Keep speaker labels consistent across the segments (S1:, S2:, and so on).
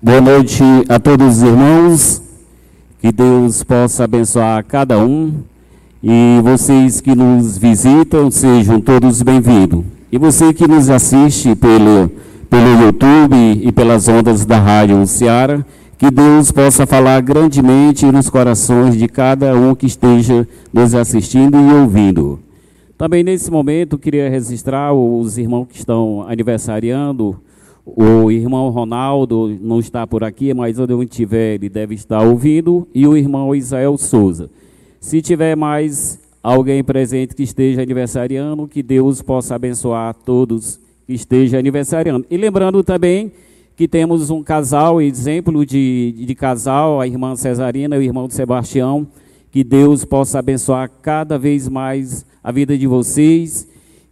S1: Boa noite a todos os irmãos. Que Deus possa abençoar cada um. E vocês que nos visitam, sejam todos bem-vindos. E você que nos assiste pelo, pelo YouTube e pelas ondas da Rádio Ceará, que Deus possa falar grandemente nos corações de cada um que esteja nos assistindo e ouvindo. Também nesse momento queria registrar os irmãos que estão aniversariando. O irmão Ronaldo não está por aqui, mas onde estiver ele deve estar ouvindo. E o irmão Israel Souza. Se tiver mais alguém presente que esteja aniversariando, que Deus possa abençoar todos que estejam aniversariando. E lembrando também que temos um casal, exemplo de, de casal, a irmã Cesarina e o irmão Sebastião, que Deus possa abençoar cada vez mais a vida de vocês.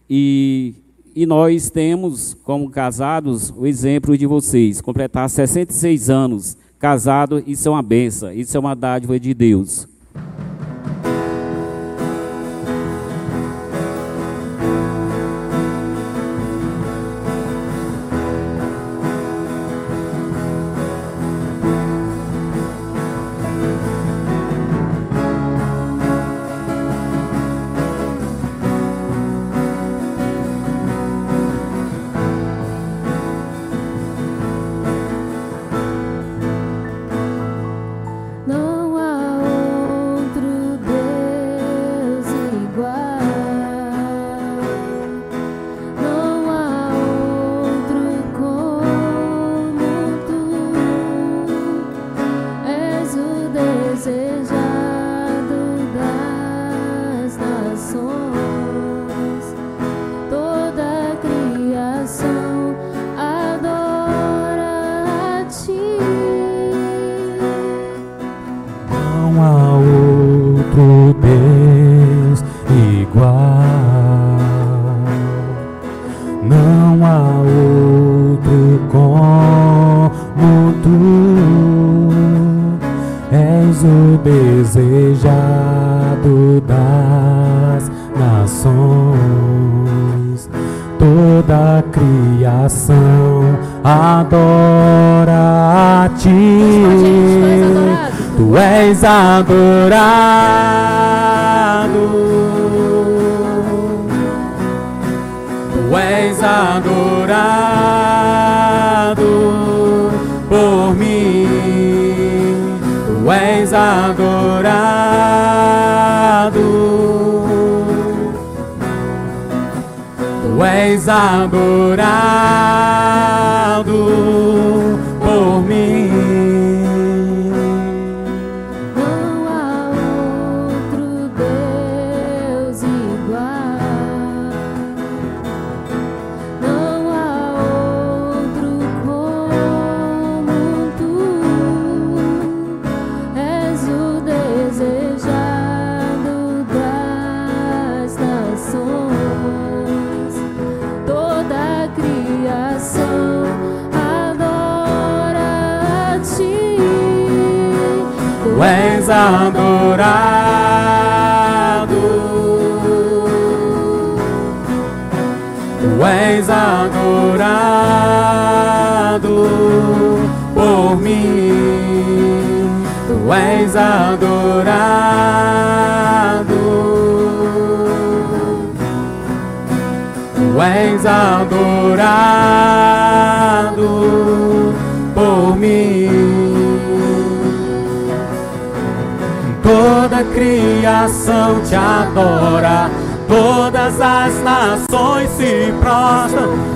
S1: E, e nós temos, como casados, o exemplo de vocês. Completar 66 anos casado, isso é uma benção, isso é uma dádiva de Deus.
S2: mim, tu és adorado, tu és adorado por mim. Toda criação te adora, todas as nações se prostram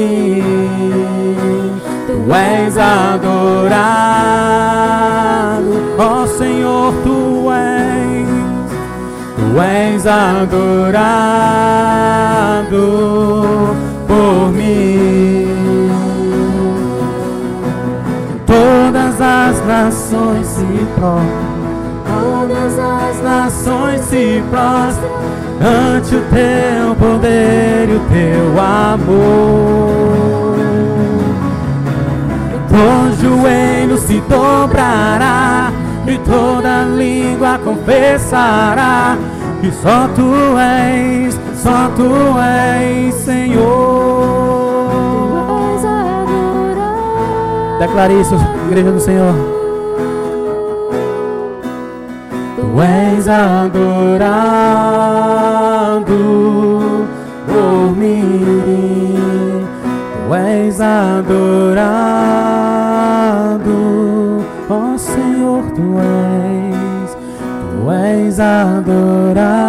S2: mim. Tu és adorado, ó Senhor, tu és, tu és adorado por mim. Todas as nações se prostram, todas as nações se prostram ante o teu poder e o teu amor. Todo joelho se dobrará e toda língua confessará que só tu és, só tu és Senhor. Declare isso, igreja do Senhor. Tu és adorado adorado, ó Senhor, tu és. Tu és adorado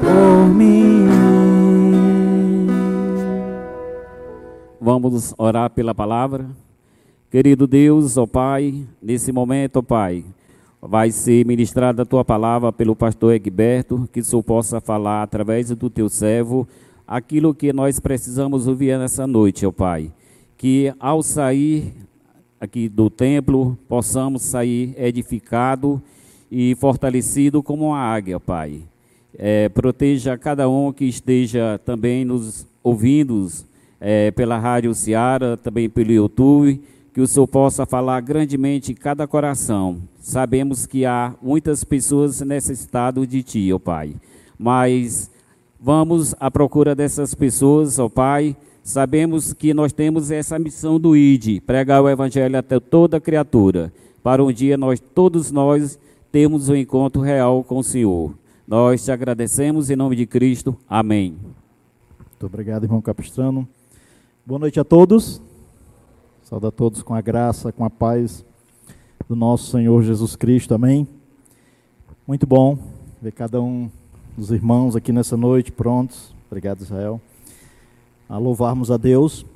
S2: por mim.
S1: Vamos orar pela palavra. Querido Deus, ó Pai, nesse momento, ó Pai, vai ser ministrada a tua palavra pelo pastor Egberto, que o possa falar através do teu servo aquilo que nós precisamos ouvir nessa noite, ó Pai. Que ao sair aqui do templo, possamos sair edificado e fortalecido como uma águia, Pai. É, proteja cada um que esteja também nos ouvindo é, pela Rádio Ceará, também pelo YouTube, que o Senhor possa falar grandemente em cada coração. Sabemos que há muitas pessoas necessitadas de Ti, ó Pai. Mas vamos à procura dessas pessoas, ó Pai. Sabemos que nós temos essa missão do ID, pregar o Evangelho até toda criatura, para um dia nós, todos nós, termos um encontro real com o Senhor. Nós te agradecemos em nome de Cristo. Amém.
S3: Muito obrigado, irmão Capistrano. Boa noite a todos. Saúde a todos com a graça, com a paz do nosso Senhor Jesus Cristo. Amém. Muito bom ver cada um dos irmãos aqui nessa noite prontos. Obrigado, Israel. A louvarmos a Deus,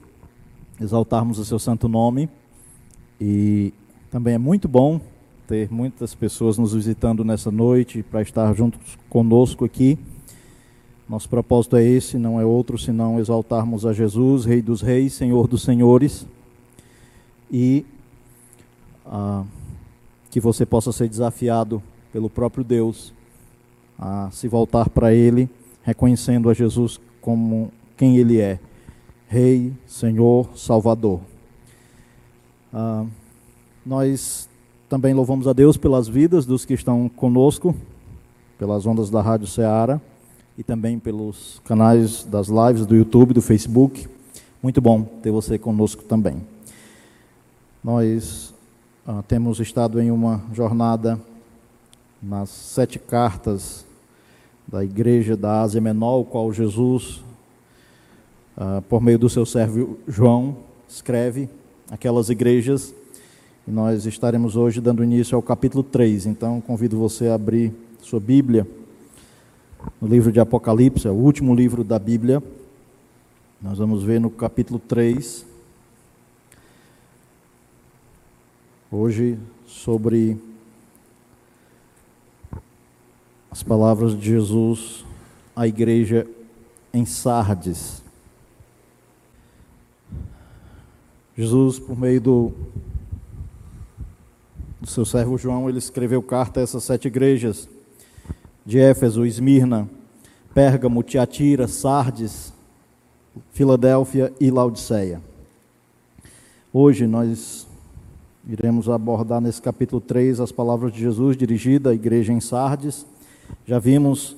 S3: exaltarmos o seu santo nome. E também é muito bom ter muitas pessoas nos visitando nessa noite para estar juntos conosco aqui. Nosso propósito é esse, não é outro senão exaltarmos a Jesus, Rei dos Reis, Senhor dos Senhores, e ah, que você possa ser desafiado pelo próprio Deus a se voltar para Ele, reconhecendo a Jesus como quem Ele é, Rei, Senhor, Salvador. Ah, nós também louvamos a Deus pelas vidas dos que estão conosco, pelas ondas da Rádio Ceará e também pelos canais das lives do YouTube, do Facebook. Muito bom ter você conosco também. Nós ah, temos estado em uma jornada nas sete cartas da igreja da Ásia Menor, o qual Jesus, ah, por meio do seu servo João, escreve aquelas igrejas. E nós estaremos hoje dando início ao capítulo 3. Então, convido você a abrir sua Bíblia no livro de Apocalipse, é o último livro da Bíblia. Nós vamos ver no capítulo 3. Hoje, sobre as palavras de Jesus à igreja em Sardes. Jesus, por meio do, do seu servo João, ele escreveu carta a essas sete igrejas de Éfeso, Esmirna, Pérgamo, Tiatira, Sardes, Filadélfia e Laodiceia. Hoje nós iremos abordar nesse capítulo 3 as palavras de Jesus dirigida à igreja em Sardes. Já vimos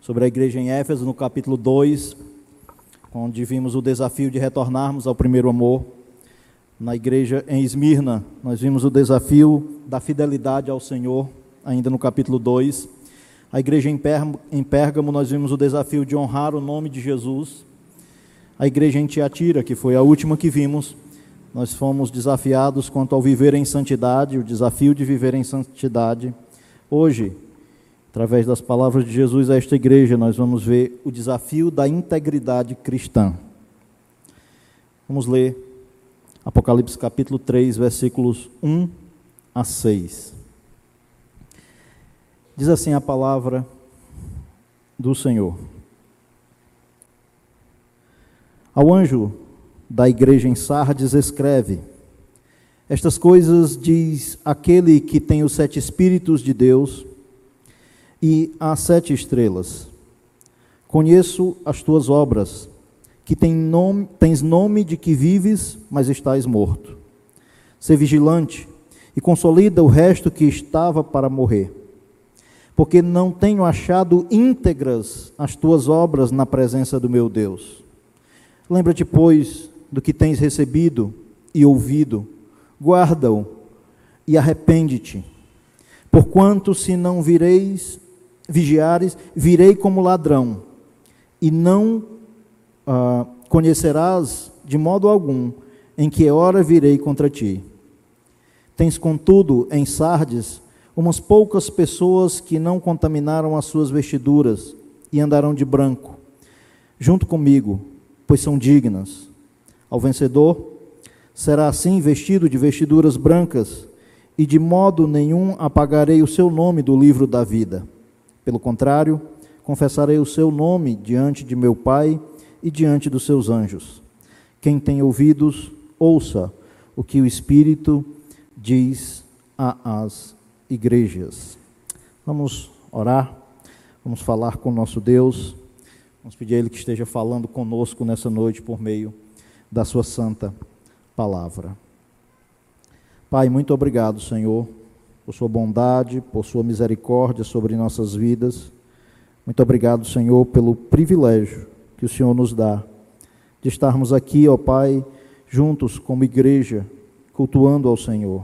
S3: sobre a igreja em Éfeso no capítulo 2, onde vimos o desafio de retornarmos ao primeiro amor. Na igreja em Esmirna, nós vimos o desafio da fidelidade ao Senhor, ainda no capítulo 2. A igreja em Pérgamo, nós vimos o desafio de honrar o nome de Jesus. A igreja em Tiatira, que foi a última que vimos, nós fomos desafiados quanto ao viver em santidade, o desafio de viver em santidade. Hoje, através das palavras de Jesus a esta igreja, nós vamos ver o desafio da integridade cristã. Vamos ler Apocalipse capítulo 3, versículos 1 a 6. Diz assim a palavra do Senhor. Ao anjo da igreja em Sardes escreve: Estas coisas diz aquele que tem os sete Espíritos de Deus e as sete estrelas. Conheço as tuas obras, que tem nome, tens nome de que vives, mas estás morto. Ser vigilante e consolida o resto que estava para morrer. Porque não tenho achado íntegras as tuas obras na presença do meu Deus. Lembra-te, pois, do que tens recebido e ouvido, guarda-o e arrepende-te. Porquanto, se não vireis, vigiares, virei como ladrão, e não ah, conhecerás de modo algum em que hora virei contra ti. Tens, contudo, em Sardes, umas poucas pessoas que não contaminaram as suas vestiduras e andarão de branco, junto comigo, pois são dignas. Ao vencedor, será assim vestido de vestiduras brancas, e de modo nenhum apagarei o seu nome do livro da vida. Pelo contrário, confessarei o seu nome diante de meu Pai e diante dos seus anjos. Quem tem ouvidos, ouça o que o Espírito diz às igrejas. Vamos orar, vamos falar com o nosso Deus, vamos pedir a Ele que esteja falando conosco nessa noite por meio da Sua santa palavra. Pai, muito obrigado, Senhor, por Sua bondade, por Sua misericórdia sobre nossas vidas. Muito obrigado, Senhor, pelo privilégio que o Senhor nos dá de estarmos aqui, ó Pai, juntos como igreja, cultuando ao Senhor.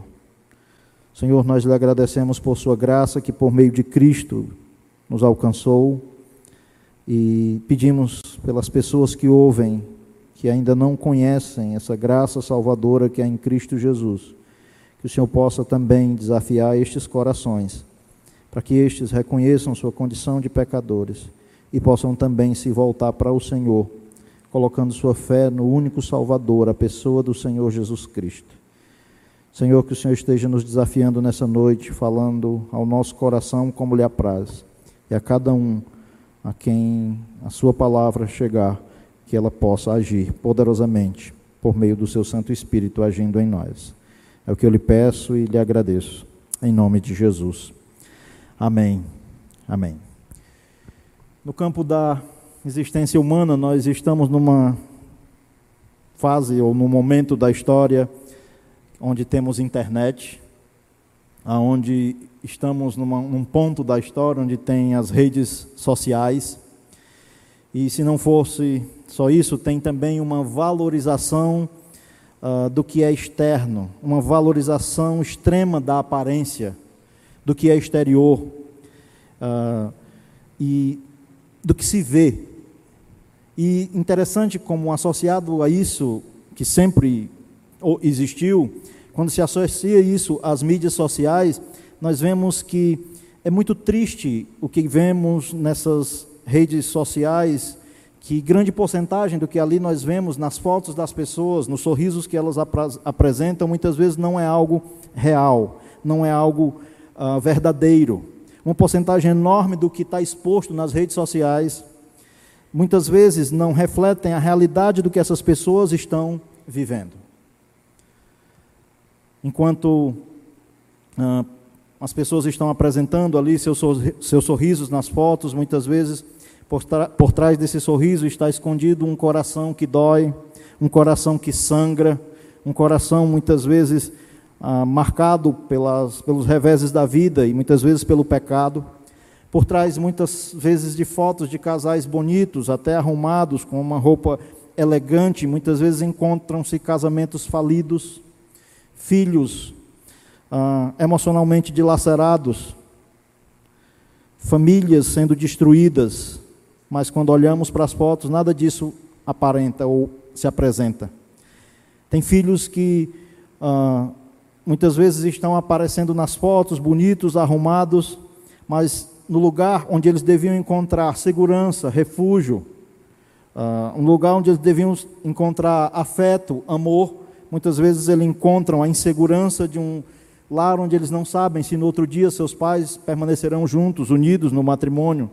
S3: Senhor, nós lhe agradecemos por Sua graça que, por meio de Cristo, nos alcançou e pedimos pelas pessoas que ouvem que ainda não conhecem essa graça salvadora que é em Cristo Jesus. Que o Senhor possa também desafiar estes corações, para que estes reconheçam sua condição de pecadores e possam também se voltar para o Senhor, colocando sua fé no único Salvador, a pessoa do Senhor Jesus Cristo. Senhor, que o Senhor esteja nos desafiando nessa noite, falando ao nosso coração como lhe apraz, e a cada um a quem a sua palavra chegar que ela possa agir poderosamente por meio do seu Santo Espírito agindo em nós. É o que eu lhe peço e lhe agradeço. Em nome de Jesus. Amém. Amém. No campo da existência humana, nós estamos numa fase ou num momento da história onde temos internet, aonde estamos numa, num ponto da história onde tem as redes sociais. E se não fosse só isso, tem também uma valorização uh, do que é externo, uma valorização extrema da aparência, do que é exterior uh, e do que se vê. E interessante como associado a isso, que sempre existiu, quando se associa isso às mídias sociais, nós vemos que é muito triste o que vemos nessas redes sociais que grande porcentagem do que ali nós vemos nas fotos das pessoas, nos sorrisos que elas apresentam, muitas vezes não é algo real, não é algo uh, verdadeiro. Uma porcentagem enorme do que está exposto nas redes sociais, muitas vezes não refletem a realidade do que essas pessoas estão vivendo. Enquanto uh, as pessoas estão apresentando ali seus, seus sorrisos nas fotos, muitas vezes por, por trás desse sorriso está escondido um coração que dói, um coração que sangra, um coração muitas vezes ah, marcado pelas, pelos reveses da vida e muitas vezes pelo pecado. Por trás, muitas vezes, de fotos de casais bonitos, até arrumados, com uma roupa elegante, muitas vezes encontram-se casamentos falidos, filhos ah, emocionalmente dilacerados, famílias sendo destruídas, mas quando olhamos para as fotos, nada disso aparenta ou se apresenta. Tem filhos que ah, muitas vezes estão aparecendo nas fotos, bonitos, arrumados, mas no lugar onde eles deviam encontrar segurança, refúgio, ah, um lugar onde eles deviam encontrar afeto, amor, muitas vezes eles encontram a insegurança de um lar onde eles não sabem se no outro dia seus pais permanecerão juntos, unidos no matrimônio.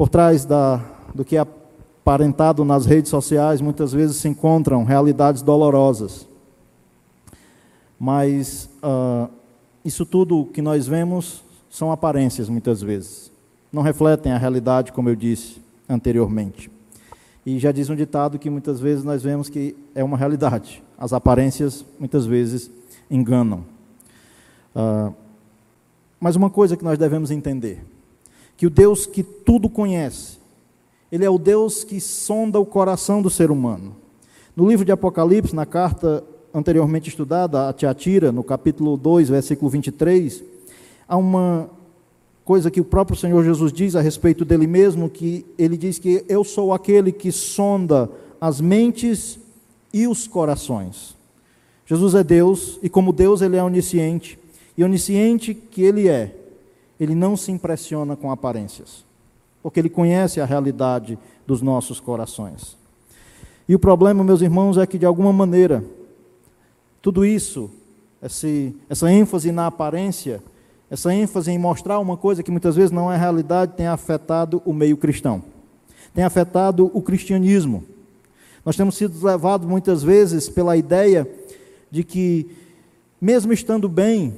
S3: Por trás da, do que é aparentado nas redes sociais, muitas vezes se encontram realidades dolorosas. Mas uh, isso tudo que nós vemos são aparências muitas vezes. Não refletem a realidade, como eu disse anteriormente. E já diz um ditado que muitas vezes nós vemos que é uma realidade. As aparências muitas vezes enganam. Uh, mas uma coisa que nós devemos entender: que o Deus que tudo conhece, Ele é o Deus que sonda o coração do ser humano. No livro de Apocalipse, na carta anteriormente estudada, a Tiatira, no capítulo 2, versículo 23, há uma coisa que o próprio Senhor Jesus diz a respeito dele mesmo, que ele diz que eu sou aquele que sonda as mentes e os corações. Jesus é Deus e como Deus ele é onisciente, e onisciente que ele é, ele não se impressiona com aparências, porque ele conhece a realidade dos nossos corações. E o problema, meus irmãos, é que de alguma maneira tudo isso, esse, essa ênfase na aparência, essa ênfase em mostrar uma coisa que muitas vezes não é realidade, tem afetado o meio cristão, tem afetado o cristianismo. Nós temos sido levados muitas vezes pela ideia de que, mesmo estando bem,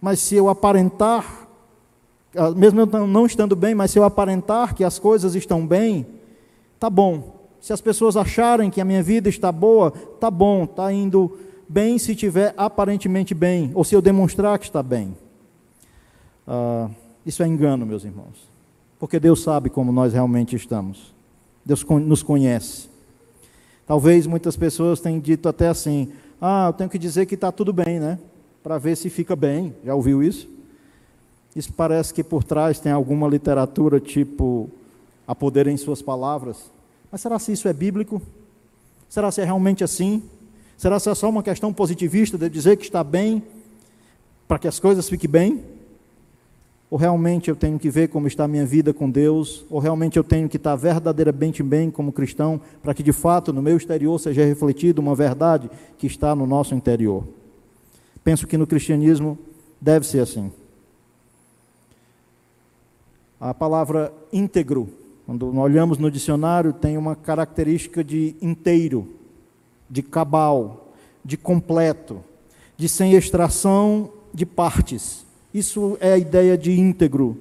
S3: mas se eu aparentar, ah, mesmo não estando bem, mas se eu aparentar que as coisas estão bem, tá bom. Se as pessoas acharem que a minha vida está boa, tá bom, está indo bem se estiver aparentemente bem, ou se eu demonstrar que está bem. Uh, isso é engano, meus irmãos, porque Deus sabe como nós realmente estamos, Deus nos conhece. Talvez muitas pessoas tenham dito até assim: ah, eu tenho que dizer que está tudo bem, né? Para ver se fica bem. Já ouviu isso? Isso parece que por trás tem alguma literatura tipo a poder em suas palavras. Mas será se isso é bíblico? Será se é realmente assim? Será que é só uma questão positivista de dizer que está bem, para que as coisas fiquem bem? Ou realmente eu tenho que ver como está a minha vida com Deus? Ou realmente eu tenho que estar verdadeiramente bem como cristão, para que de fato no meu exterior seja refletido uma verdade que está no nosso interior? Penso que no cristianismo deve ser assim. A palavra íntegro, quando olhamos no dicionário, tem uma característica de inteiro de cabal, de completo, de sem extração de partes. Isso é a ideia de íntegro.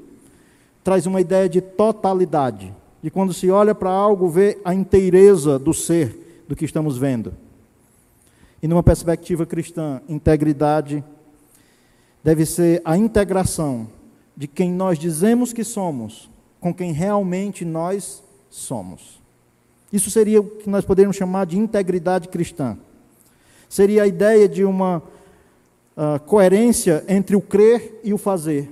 S3: Traz uma ideia de totalidade, de quando se olha para algo, vê a inteireza do ser do que estamos vendo. E numa perspectiva cristã, integridade deve ser a integração de quem nós dizemos que somos com quem realmente nós somos. Isso seria o que nós poderíamos chamar de integridade cristã. Seria a ideia de uma uh, coerência entre o crer e o fazer.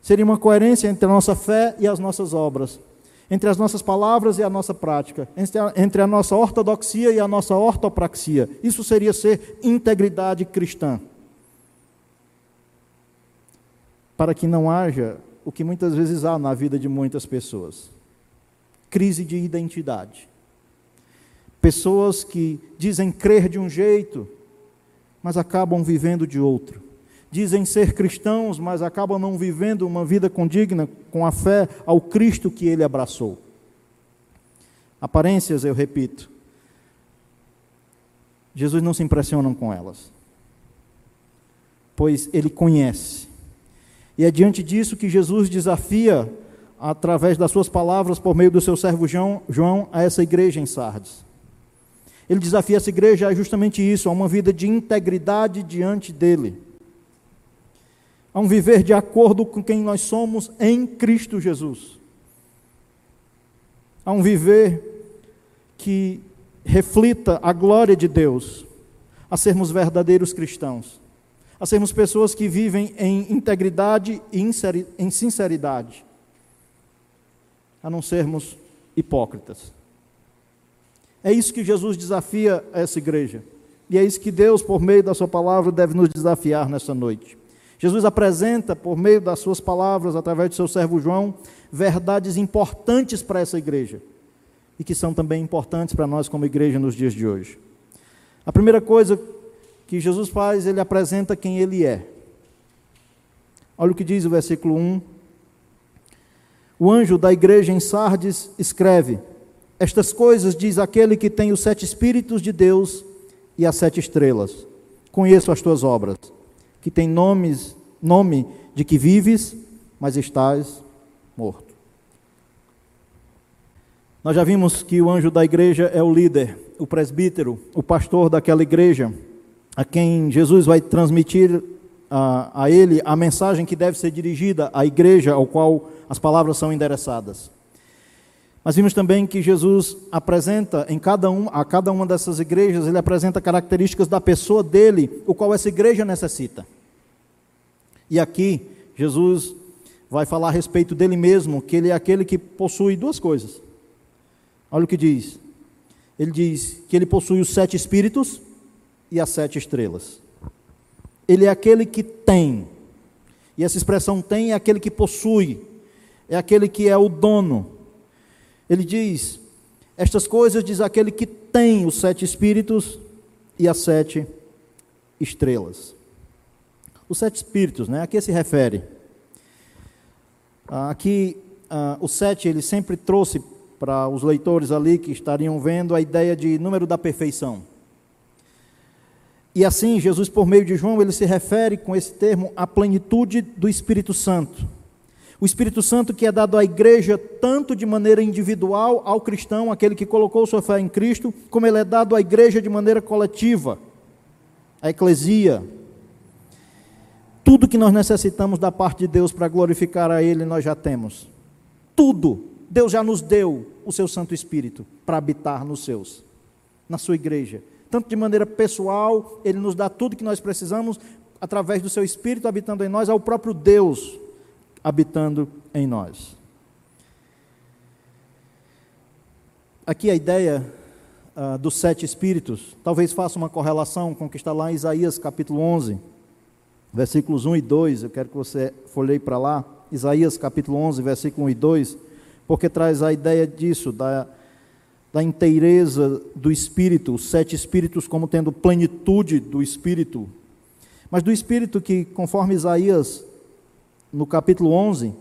S3: Seria uma coerência entre a nossa fé e as nossas obras. Entre as nossas palavras e a nossa prática. Entre a, entre a nossa ortodoxia e a nossa ortopraxia. Isso seria ser integridade cristã. Para que não haja o que muitas vezes há na vida de muitas pessoas crise de identidade. Pessoas que dizem crer de um jeito, mas acabam vivendo de outro. Dizem ser cristãos, mas acabam não vivendo uma vida condigna com a fé ao Cristo que ele abraçou. Aparências, eu repito. Jesus não se impressiona com elas, pois ele conhece. E é diante disso que Jesus desafia através das suas palavras, por meio do seu servo João, João, a essa igreja em Sardes. Ele desafia essa igreja a justamente isso, a uma vida de integridade diante dele. A um viver de acordo com quem nós somos em Cristo Jesus. A um viver que reflita a glória de Deus. A sermos verdadeiros cristãos. A sermos pessoas que vivem em integridade e em sinceridade a não sermos hipócritas. É isso que Jesus desafia essa igreja. E é isso que Deus, por meio da Sua palavra, deve nos desafiar nessa noite. Jesus apresenta, por meio das Suas palavras, através do seu servo João, verdades importantes para essa igreja e que são também importantes para nós como igreja nos dias de hoje. A primeira coisa que Jesus faz, ele apresenta quem ele é. Olha o que diz o versículo 1 o anjo da igreja em Sardes escreve: Estas coisas diz aquele que tem os sete Espíritos de Deus e as sete estrelas. Conheço as tuas obras, que tem nomes, nome de que vives, mas estás morto. Nós já vimos que o anjo da igreja é o líder, o presbítero, o pastor daquela igreja, a quem Jesus vai transmitir a, a ele a mensagem que deve ser dirigida à igreja ao qual as palavras são endereçadas. Mas vimos também que Jesus apresenta em cada um, a cada uma dessas igrejas, ele apresenta características da pessoa dele, o qual essa igreja necessita. E aqui, Jesus vai falar a respeito dele mesmo, que ele é aquele que possui duas coisas. Olha o que diz. Ele diz que ele possui os sete espíritos e as sete estrelas. Ele é aquele que tem. E essa expressão tem é aquele que possui, é aquele que é o dono. Ele diz: Estas coisas diz aquele que tem os sete espíritos e as sete estrelas. Os sete espíritos, né? A que se refere? Aqui, ah, o sete, ele sempre trouxe para os leitores ali que estariam vendo a ideia de número da perfeição. E assim, Jesus, por meio de João, ele se refere com esse termo à plenitude do Espírito Santo. O Espírito Santo que é dado à igreja tanto de maneira individual ao cristão, aquele que colocou sua fé em Cristo, como ele é dado à igreja de maneira coletiva, a eclesia. Tudo que nós necessitamos da parte de Deus para glorificar a Ele, nós já temos. Tudo. Deus já nos deu o seu Santo Espírito para habitar nos seus, na sua igreja. Tanto de maneira pessoal, Ele nos dá tudo que nós precisamos através do seu Espírito habitando em nós, ao próprio Deus habitando em nós. Aqui a ideia uh, dos sete espíritos, talvez faça uma correlação com o que está lá em Isaías capítulo 11, versículos 1 e 2. Eu quero que você folheie para lá. Isaías capítulo 11, versículo 1 e 2, porque traz a ideia disso, da, da inteireza do Espírito, os sete Espíritos como tendo plenitude do Espírito, mas do Espírito que, conforme Isaías no capítulo 11,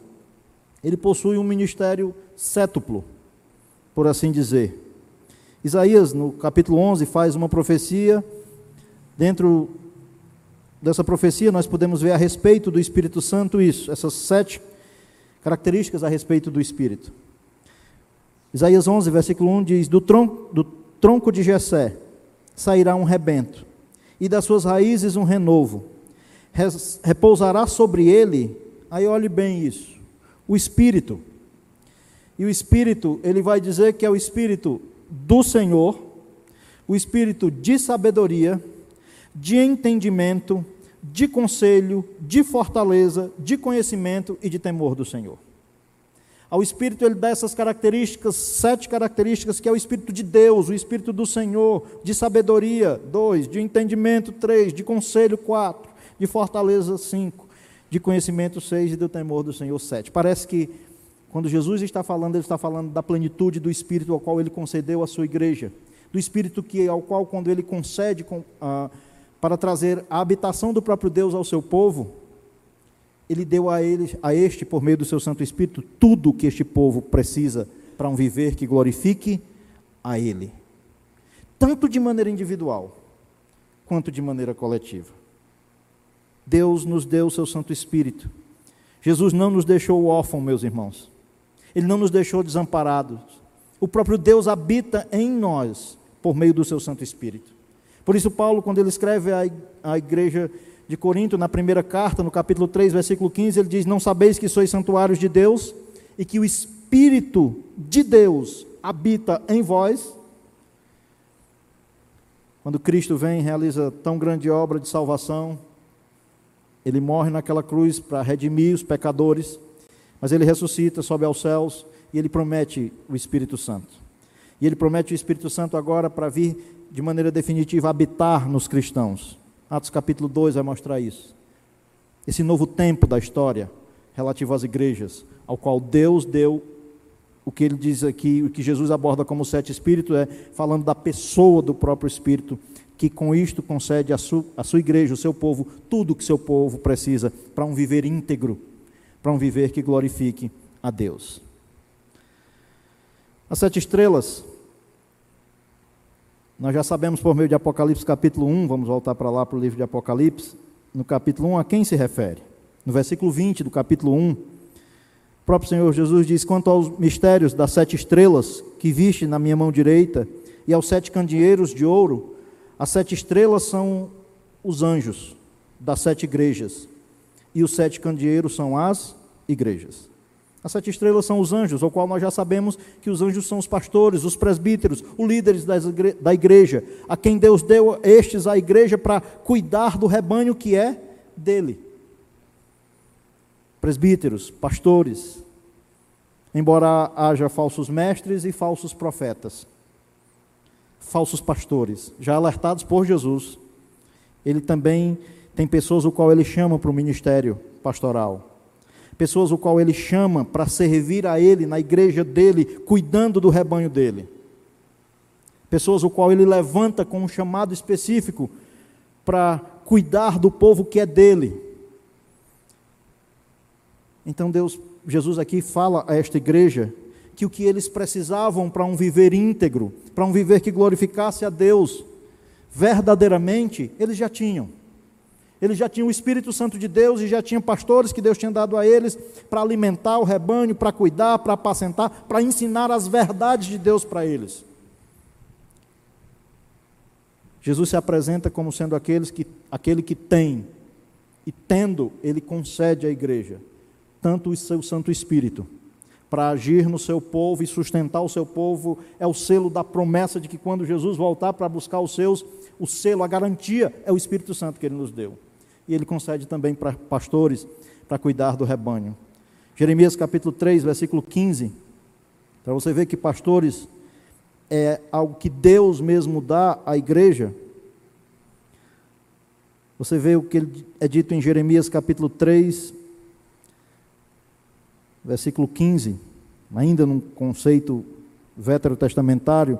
S3: ele possui um ministério cétuplo, por assim dizer. Isaías, no capítulo 11, faz uma profecia. Dentro dessa profecia, nós podemos ver a respeito do Espírito Santo isso, essas sete características a respeito do Espírito. Isaías 11, versículo 1 diz: Do tronco, do tronco de Jessé sairá um rebento, e das suas raízes um renovo. Repousará sobre ele Aí olhe bem isso. O Espírito. E o Espírito, ele vai dizer que é o Espírito do Senhor, o Espírito de sabedoria, de entendimento, de conselho, de fortaleza, de conhecimento e de temor do Senhor. Ao Espírito ele dá essas características, sete características, que é o Espírito de Deus, o Espírito do Senhor, de sabedoria, dois, de entendimento, três, de conselho, quatro, de fortaleza, cinco, de conhecimento 6 e do temor do Senhor 7. Parece que quando Jesus está falando, ele está falando da plenitude do Espírito ao qual ele concedeu à sua igreja, do Espírito que ao qual quando ele concede com, ah, para trazer a habitação do próprio Deus ao seu povo, ele deu a ele, a este por meio do seu Santo Espírito tudo o que este povo precisa para um viver que glorifique a ele, tanto de maneira individual quanto de maneira coletiva. Deus nos deu o seu Santo Espírito. Jesus não nos deixou órfãos, meus irmãos. Ele não nos deixou desamparados. O próprio Deus habita em nós por meio do seu Santo Espírito. Por isso, Paulo, quando ele escreve à igreja de Corinto, na primeira carta, no capítulo 3, versículo 15, ele diz: Não sabeis que sois santuários de Deus e que o Espírito de Deus habita em vós? Quando Cristo vem e realiza tão grande obra de salvação, ele morre naquela cruz para redimir os pecadores, mas ele ressuscita, sobe aos céus e ele promete o Espírito Santo. E ele promete o Espírito Santo agora para vir de maneira definitiva habitar nos cristãos. Atos capítulo 2 vai mostrar isso. Esse novo tempo da história relativo às igrejas, ao qual Deus deu o que ele diz aqui, o que Jesus aborda como sete espíritos, é falando da pessoa do próprio Espírito que com isto concede à sua, sua igreja, o seu povo, tudo o que seu povo precisa para um viver íntegro, para um viver que glorifique a Deus. As sete estrelas, Nós já sabemos por meio de Apocalipse capítulo 1, vamos voltar para lá para o livro de Apocalipse, no capítulo 1, a quem se refere? No versículo 20 do capítulo 1, o próprio Senhor Jesus diz: Quanto aos mistérios das sete estrelas que viste na minha mão direita e aos sete candeeiros de ouro, as sete estrelas são os anjos das sete igrejas, e os sete candeeiros são as igrejas. As sete estrelas são os anjos, ao qual nós já sabemos que os anjos são os pastores, os presbíteros, os líderes da igreja, a quem Deus deu estes à igreja para cuidar do rebanho que é dele. Presbíteros, pastores, embora haja falsos mestres e falsos profetas, falsos pastores, já alertados por Jesus, ele também tem pessoas o qual ele chama para o ministério pastoral pessoas o qual ele chama para servir a ele na igreja dele, cuidando do rebanho dele. Pessoas o qual ele levanta com um chamado específico para cuidar do povo que é dele. Então Deus, Jesus aqui fala a esta igreja que o que eles precisavam para um viver íntegro, para um viver que glorificasse a Deus verdadeiramente, eles já tinham. Eles já tinham o Espírito Santo de Deus e já tinham pastores que Deus tinha dado a eles para alimentar o rebanho, para cuidar, para apacentar, para ensinar as verdades de Deus para eles. Jesus se apresenta como sendo aqueles que, aquele que tem, e tendo, ele concede à igreja, tanto o seu Santo Espírito, para agir no seu povo e sustentar o seu povo, é o selo da promessa de que quando Jesus voltar para buscar os seus, o selo, a garantia é o Espírito Santo que ele nos deu e ele concede também para pastores para cuidar do rebanho. Jeremias capítulo 3, versículo 15, para você ver que pastores é algo que Deus mesmo dá à igreja. Você vê o que é dito em Jeremias capítulo 3, versículo 15, ainda num conceito veterotestamentário,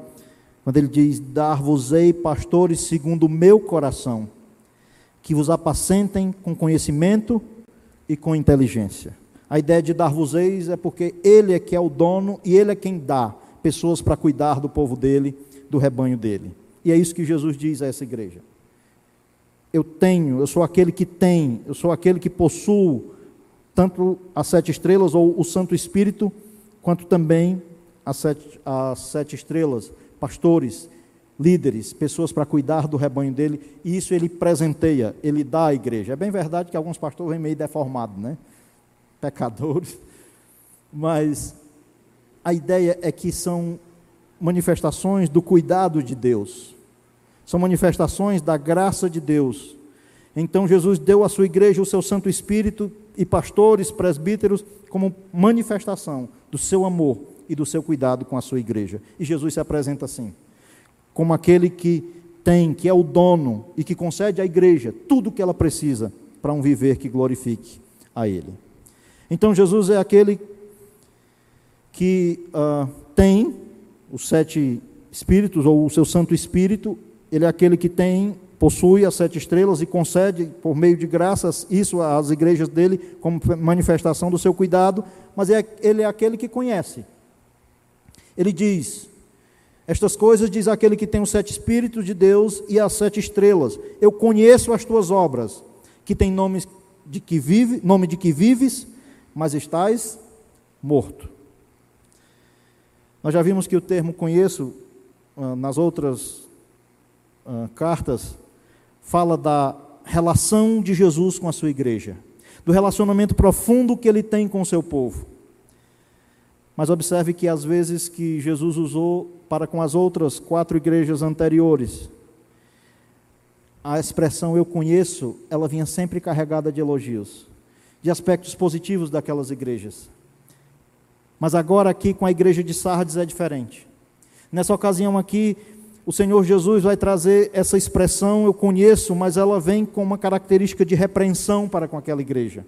S3: quando ele diz: Dar-vos-ei pastores segundo o meu coração que vos apacentem com conhecimento e com inteligência. A ideia de dar-vos-eis é porque ele é que é o dono e ele é quem dá pessoas para cuidar do povo dele, do rebanho dele. E é isso que Jesus diz a essa igreja. Eu tenho, eu sou aquele que tem, eu sou aquele que possuo tanto as sete estrelas ou o Santo Espírito, quanto também as sete, as sete estrelas, pastores, líderes, pessoas para cuidar do rebanho dele, e isso ele presenteia, ele dá à igreja. É bem verdade que alguns pastores vêm meio deformados, né? Pecadores. Mas a ideia é que são manifestações do cuidado de Deus. São manifestações da graça de Deus. Então Jesus deu à sua igreja o seu Santo Espírito e pastores, presbíteros, como manifestação do seu amor e do seu cuidado com a sua igreja. E Jesus se apresenta assim como aquele que tem, que é o dono e que concede à igreja tudo o que ela precisa para um viver que glorifique a Ele. Então Jesus é aquele que uh, tem os sete espíritos ou o seu Santo Espírito, ele é aquele que tem, possui as sete estrelas e concede por meio de graças isso às igrejas dele como manifestação do seu cuidado, mas é, ele é aquele que conhece. Ele diz: estas coisas diz aquele que tem os sete Espíritos de Deus e as sete estrelas. Eu conheço as tuas obras, que tem nome de que, vive, nome de que vives, mas estás morto. Nós já vimos que o termo conheço, ah, nas outras ah, cartas, fala da relação de Jesus com a sua igreja, do relacionamento profundo que ele tem com o seu povo. Mas observe que às vezes que Jesus usou para com as outras quatro igrejas anteriores, a expressão eu conheço, ela vinha sempre carregada de elogios, de aspectos positivos daquelas igrejas. Mas agora aqui com a igreja de Sardes é diferente. Nessa ocasião aqui, o Senhor Jesus vai trazer essa expressão eu conheço, mas ela vem com uma característica de repreensão para com aquela igreja.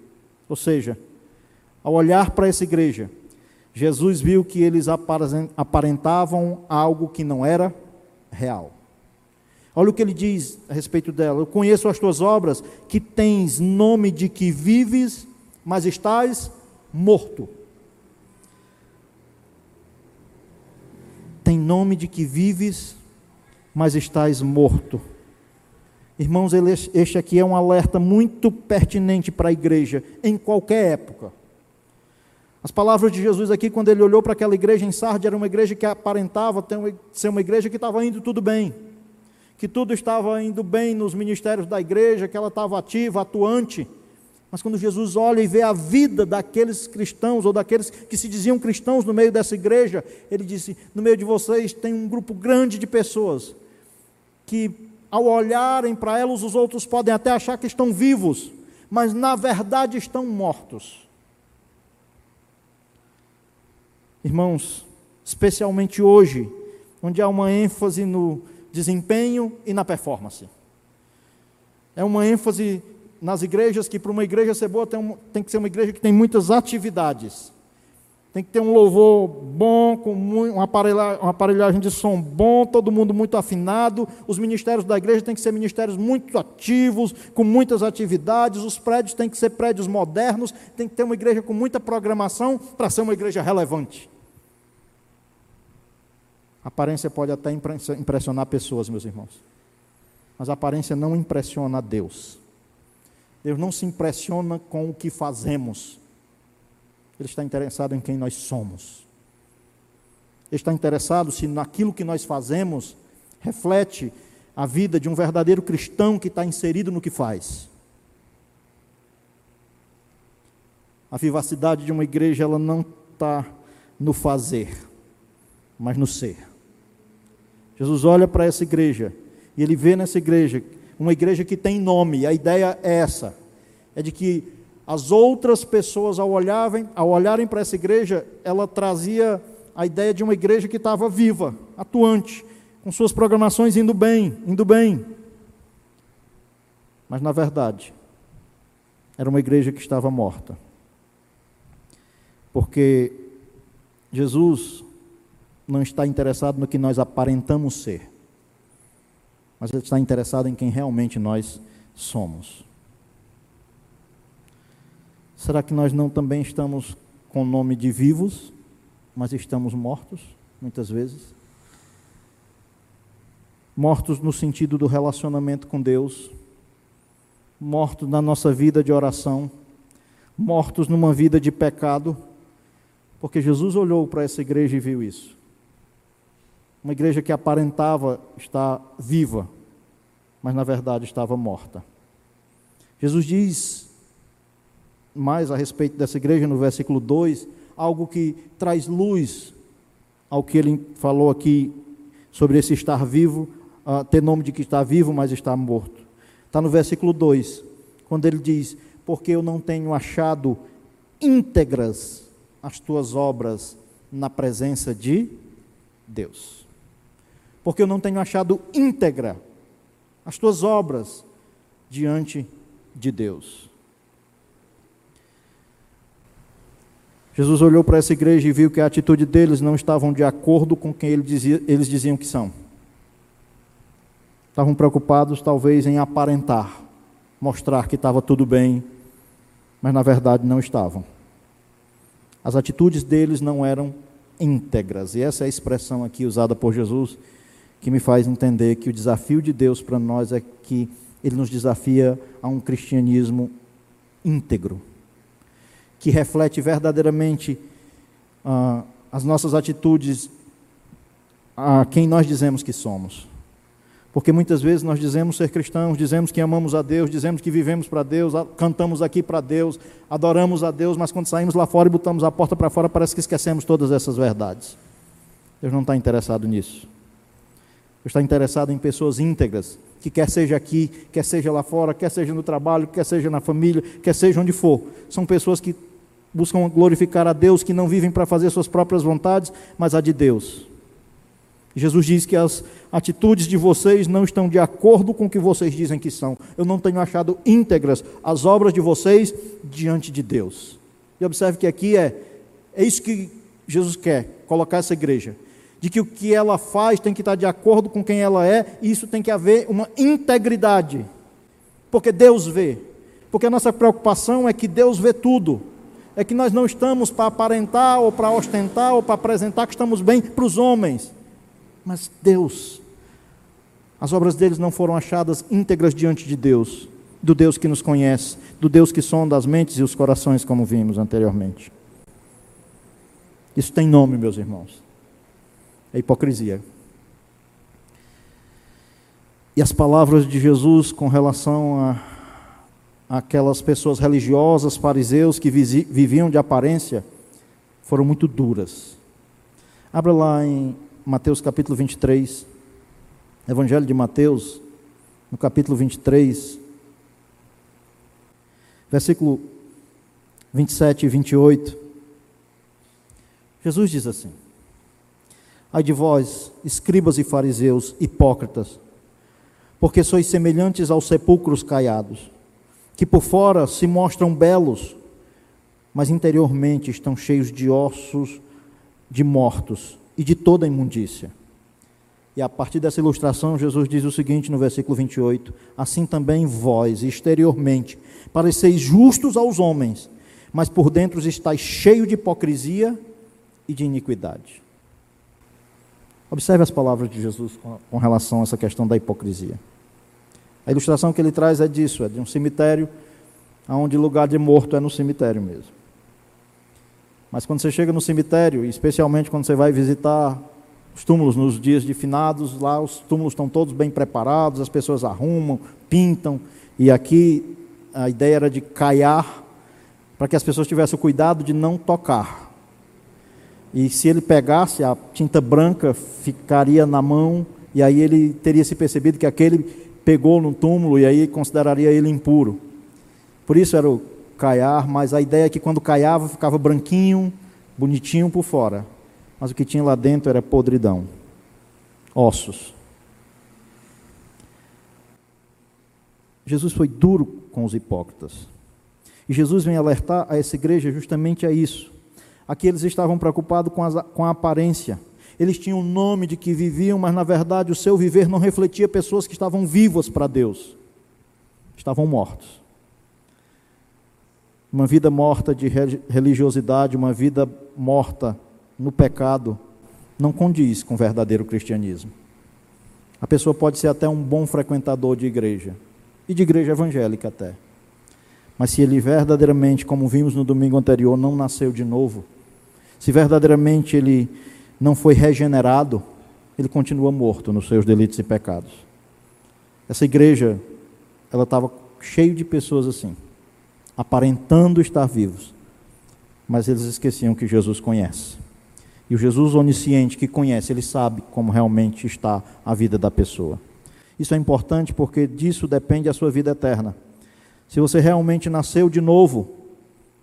S3: Ou seja, ao olhar para essa igreja, Jesus viu que eles aparentavam algo que não era real. Olha o que ele diz a respeito dela: Eu conheço as tuas obras, que tens nome de que vives, mas estás morto. Tem nome de que vives, mas estás morto. Irmãos, este aqui é um alerta muito pertinente para a igreja, em qualquer época. As palavras de Jesus aqui, quando ele olhou para aquela igreja em Sardes, era uma igreja que aparentava ser uma igreja que estava indo tudo bem, que tudo estava indo bem nos ministérios da igreja, que ela estava ativa, atuante. Mas quando Jesus olha e vê a vida daqueles cristãos, ou daqueles que se diziam cristãos no meio dessa igreja, ele disse: No meio de vocês tem um grupo grande de pessoas que, ao olharem para elas, os outros podem até achar que estão vivos, mas na verdade estão mortos. Irmãos, especialmente hoje, onde há uma ênfase no desempenho e na performance. É uma ênfase nas igrejas que para uma igreja ser boa tem, um, tem, que ser uma igreja que tem muitas atividades. Tem que ter um louvor bom, com uma, aparelhagem, de som bom, todo mundo muito afinado. Os ministérios da igreja têm que ser ministérios muito ativos, com muitas atividades. Os prédios têm que ser prédios modernos. Tem que ter uma igreja com muita programação para ser uma igreja relevante. A aparência pode até impressionar pessoas, meus irmãos. Mas a aparência não impressiona Deus. Deus não se impressiona com o que fazemos. Ele está interessado em quem nós somos. Ele está interessado se naquilo que nós fazemos reflete a vida de um verdadeiro cristão que está inserido no que faz. A vivacidade de uma igreja ela não está no fazer, mas no ser. Jesus olha para essa igreja e ele vê nessa igreja uma igreja que tem nome. A ideia é essa: é de que as outras pessoas, ao olharem, ao olharem para essa igreja, ela trazia a ideia de uma igreja que estava viva, atuante, com suas programações indo bem, indo bem. Mas na verdade, era uma igreja que estava morta. Porque Jesus não está interessado no que nós aparentamos ser mas Ele está interessado em quem realmente nós somos. Será que nós não também estamos com o nome de vivos, mas estamos mortos, muitas vezes? Mortos no sentido do relacionamento com Deus, mortos na nossa vida de oração, mortos numa vida de pecado, porque Jesus olhou para essa igreja e viu isso uma igreja que aparentava estar viva, mas na verdade estava morta. Jesus diz mais a respeito dessa igreja no versículo 2, algo que traz luz ao que ele falou aqui sobre esse estar vivo, uh, ter nome de que está vivo, mas está morto. Está no versículo 2, quando ele diz: Porque eu não tenho achado íntegras as tuas obras na presença de Deus porque eu não tenho achado íntegra as tuas obras diante de Deus. Jesus olhou para essa igreja e viu que a atitude deles não estavam de acordo com quem ele dizia, eles diziam que são. Estavam preocupados, talvez, em aparentar, mostrar que estava tudo bem, mas na verdade não estavam. As atitudes deles não eram íntegras, e essa é a expressão aqui usada por Jesus que me faz entender que o desafio de Deus para nós é que Ele nos desafia a um cristianismo íntegro, que reflete verdadeiramente ah, as nossas atitudes a quem nós dizemos que somos. Porque muitas vezes nós dizemos ser cristãos, dizemos que amamos a Deus, dizemos que vivemos para Deus, cantamos aqui para Deus, adoramos a Deus, mas quando saímos lá fora e botamos a porta para fora, parece que esquecemos todas essas verdades. Deus não está interessado nisso está interessado em pessoas íntegras, que quer seja aqui, quer seja lá fora, quer seja no trabalho, quer seja na família, quer seja onde for. São pessoas que buscam glorificar a Deus, que não vivem para fazer suas próprias vontades, mas a de Deus. Jesus diz que as atitudes de vocês não estão de acordo com o que vocês dizem que são. Eu não tenho achado íntegras as obras de vocês diante de Deus. E observe que aqui é, é isso que Jesus quer, colocar essa igreja de que o que ela faz tem que estar de acordo com quem ela é, e isso tem que haver uma integridade, porque Deus vê. Porque a nossa preocupação é que Deus vê tudo, é que nós não estamos para aparentar, ou para ostentar, ou para apresentar que estamos bem para os homens, mas Deus, As obras deles não foram achadas íntegras diante de Deus, do Deus que nos conhece, do Deus que sonda as mentes e os corações, como vimos anteriormente. Isso tem nome, meus irmãos. É hipocrisia. E as palavras de Jesus com relação a aquelas pessoas religiosas, fariseus que viviam de aparência, foram muito duras. Abra lá em Mateus capítulo 23, Evangelho de Mateus, no capítulo 23, versículo 27 e 28. Jesus diz assim: Ai de vós, escribas e fariseus, hipócritas, porque sois semelhantes aos sepulcros caiados, que por fora se mostram belos, mas interiormente estão cheios de ossos de mortos e de toda imundícia. E a partir dessa ilustração, Jesus diz o seguinte no versículo 28: Assim também vós, exteriormente, pareceis justos aos homens, mas por dentro estáis cheio de hipocrisia e de iniquidade. Observe as palavras de Jesus com relação a essa questão da hipocrisia. A ilustração que ele traz é disso, é de um cemitério, onde lugar de morto é no cemitério mesmo. Mas quando você chega no cemitério, especialmente quando você vai visitar os túmulos nos dias de finados, lá os túmulos estão todos bem preparados, as pessoas arrumam, pintam, e aqui a ideia era de caiar, para que as pessoas tivessem o cuidado de não tocar. E se ele pegasse, a tinta branca ficaria na mão, e aí ele teria se percebido que aquele pegou no túmulo e aí consideraria ele impuro. Por isso era o caiar, mas a ideia é que quando caiava ficava branquinho, bonitinho por fora. Mas o que tinha lá dentro era podridão, ossos. Jesus foi duro com os hipócritas. E Jesus vem alertar a essa igreja justamente a isso. Aqui eles estavam preocupados com a, com a aparência eles tinham o nome de que viviam, mas na verdade o seu viver não refletia pessoas que estavam vivas para Deus. Estavam mortos. Uma vida morta de religiosidade, uma vida morta no pecado, não condiz com o verdadeiro cristianismo. A pessoa pode ser até um bom frequentador de igreja, e de igreja evangélica até. Mas se ele verdadeiramente, como vimos no domingo anterior, não nasceu de novo, se verdadeiramente ele não foi regenerado, ele continua morto nos seus delitos e pecados. Essa igreja, ela estava cheia de pessoas assim, aparentando estar vivos, mas eles esqueciam que Jesus conhece. E o Jesus onisciente que conhece, ele sabe como realmente está a vida da pessoa. Isso é importante porque disso depende a sua vida eterna. Se você realmente nasceu de novo,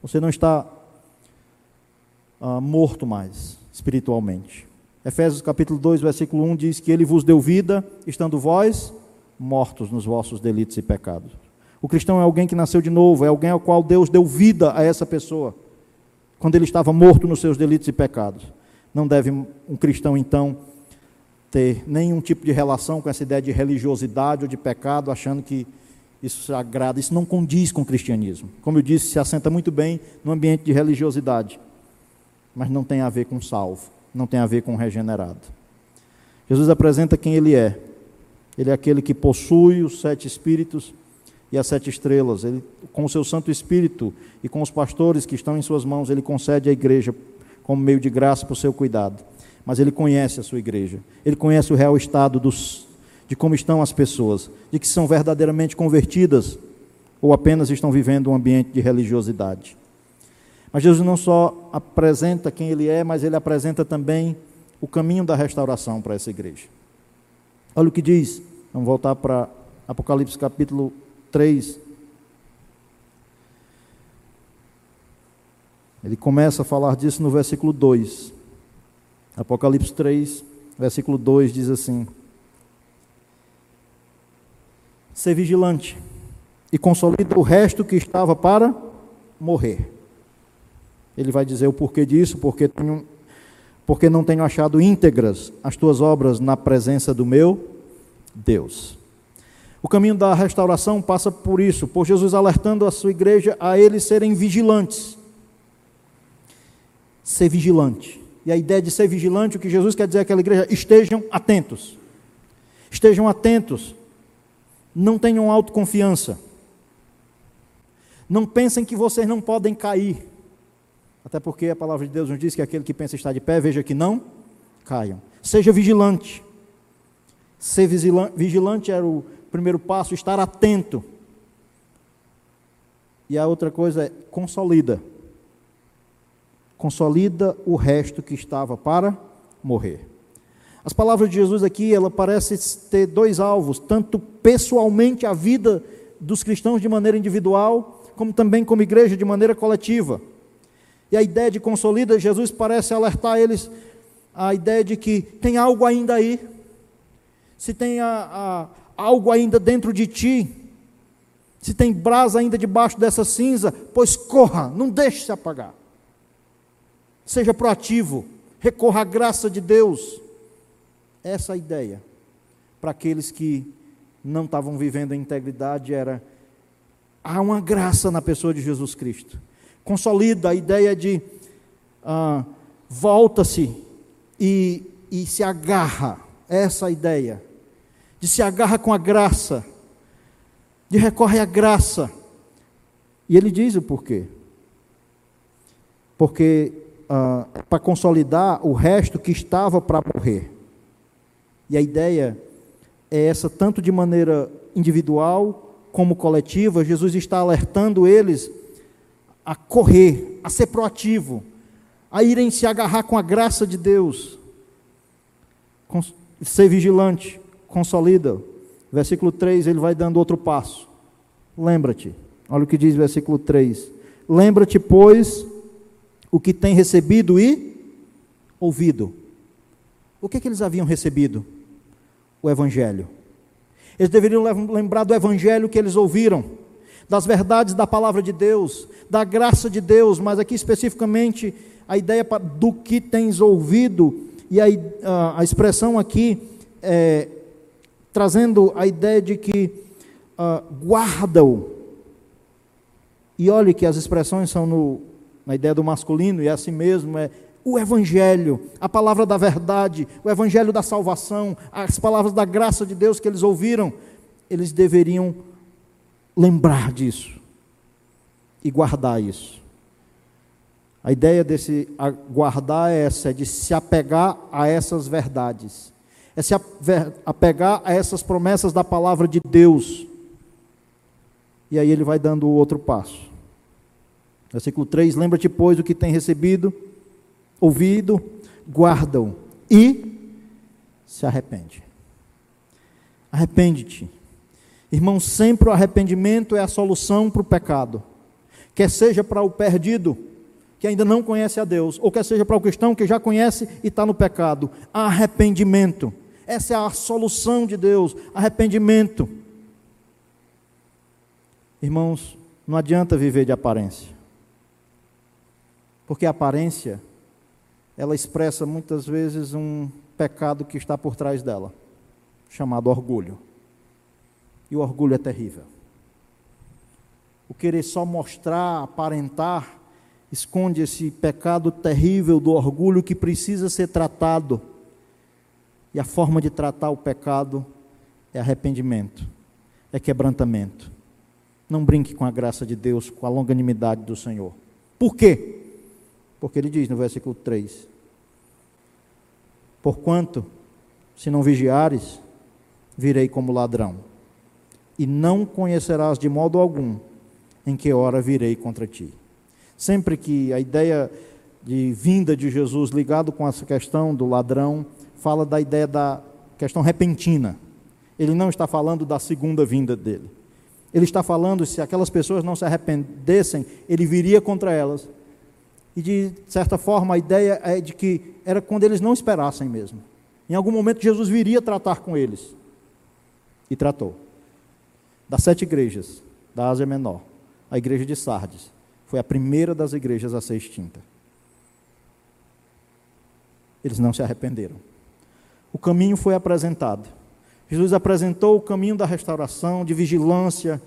S3: você não está ah, morto mais espiritualmente. Efésios capítulo 2, versículo 1 diz que ele vos deu vida, estando vós mortos nos vossos delitos e pecados. O cristão é alguém que nasceu de novo, é alguém ao qual Deus deu vida a essa pessoa, quando ele estava morto nos seus delitos e pecados. Não deve um cristão, então, ter nenhum tipo de relação com essa ideia de religiosidade ou de pecado, achando que isso agrada. Isso não condiz com o cristianismo. Como eu disse, se assenta muito bem no ambiente de religiosidade mas não tem a ver com salvo, não tem a ver com regenerado. Jesus apresenta quem ele é. Ele é aquele que possui os sete espíritos e as sete estrelas. Ele, com o seu Santo Espírito e com os pastores que estão em suas mãos, ele concede à igreja como meio de graça para o seu cuidado. Mas ele conhece a sua igreja. Ele conhece o real estado dos, de como estão as pessoas, de que são verdadeiramente convertidas ou apenas estão vivendo um ambiente de religiosidade. Mas Jesus não só apresenta quem ele é, mas ele apresenta também o caminho da restauração para essa igreja. Olha o que diz, vamos voltar para Apocalipse capítulo 3. Ele começa a falar disso no versículo 2. Apocalipse 3, versículo 2 diz assim: Ser vigilante e consolida o resto que estava para morrer. Ele vai dizer o porquê disso, porque, tenho, porque não tenho achado íntegras as tuas obras na presença do meu Deus. O caminho da restauração passa por isso, por Jesus alertando a sua igreja a eles serem vigilantes. Ser vigilante. E a ideia de ser vigilante, o que Jesus quer dizer àquela igreja, estejam atentos. Estejam atentos, não tenham autoconfiança. Não pensem que vocês não podem cair. Até porque a palavra de Deus nos diz que aquele que pensa estar de pé, veja que não caiam. Seja vigilante. Ser vigilante era o primeiro passo, estar atento. E a outra coisa é consolida. Consolida o resto que estava para morrer. As palavras de Jesus aqui, ela parece ter dois alvos, tanto pessoalmente a vida dos cristãos de maneira individual, como também como igreja de maneira coletiva. E a ideia de consolida, Jesus parece alertar eles a ideia de que tem algo ainda aí, se tem a, a, algo ainda dentro de ti, se tem brasa ainda debaixo dessa cinza, pois corra, não deixe se apagar. Seja proativo, recorra à graça de Deus. Essa ideia, para aqueles que não estavam vivendo em integridade, era: há uma graça na pessoa de Jesus Cristo. Consolida a ideia de ah, volta-se e, e se agarra, essa a ideia, de se agarra com a graça, de recorre à graça. E ele diz o porquê. Porque ah, para consolidar o resto que estava para morrer. E a ideia é essa, tanto de maneira individual como coletiva, Jesus está alertando eles a correr, a ser proativo, a irem se agarrar com a graça de Deus, ser vigilante, consolida. Versículo 3, ele vai dando outro passo. Lembra-te, olha o que diz versículo 3: Lembra-te, pois, o que tem recebido e ouvido. O que, é que eles haviam recebido? o Evangelho. Eles deveriam lembrar do Evangelho que eles ouviram, das verdades da palavra de Deus, da graça de Deus, mas aqui especificamente a ideia do que tens ouvido, e a, a, a expressão aqui é, trazendo a ideia de que uh, guardam. E olhe que as expressões são no, na ideia do masculino, e é assim mesmo, é o Evangelho, a palavra da verdade, o Evangelho da salvação, as palavras da graça de Deus que eles ouviram, eles deveriam lembrar disso e guardar isso. A ideia desse guardar é essa, é de se apegar a essas verdades, é se apegar a essas promessas da palavra de Deus. E aí ele vai dando o outro passo. Versículo 3: Lembra-te, pois, o que tem recebido ouvido, guardam e se arrepende. Arrepende-te. Irmão, sempre o arrependimento é a solução para o pecado. Quer seja para o perdido, que ainda não conhece a Deus, ou quer seja para o cristão que já conhece e está no pecado. Arrependimento. Essa é a solução de Deus. Arrependimento. Irmãos, não adianta viver de aparência. Porque a aparência ela expressa muitas vezes um pecado que está por trás dela, chamado orgulho. E o orgulho é terrível. O querer só mostrar, aparentar, esconde esse pecado terrível do orgulho que precisa ser tratado. E a forma de tratar o pecado é arrependimento, é quebrantamento. Não brinque com a graça de Deus, com a longanimidade do Senhor. Por quê? Porque ele diz no versículo 3: Porquanto, se não vigiares, virei como ladrão, e não conhecerás de modo algum em que hora virei contra ti. Sempre que a ideia de vinda de Jesus ligado com essa questão do ladrão, fala da ideia da questão repentina. Ele não está falando da segunda vinda dele. Ele está falando se aquelas pessoas não se arrependessem, ele viria contra elas e de certa forma a ideia é de que era quando eles não esperassem mesmo. Em algum momento Jesus viria tratar com eles. E tratou. Das sete igrejas da Ásia Menor, a igreja de Sardes foi a primeira das igrejas a ser extinta. Eles não se arrependeram. O caminho foi apresentado. Jesus apresentou o caminho da restauração, de vigilância,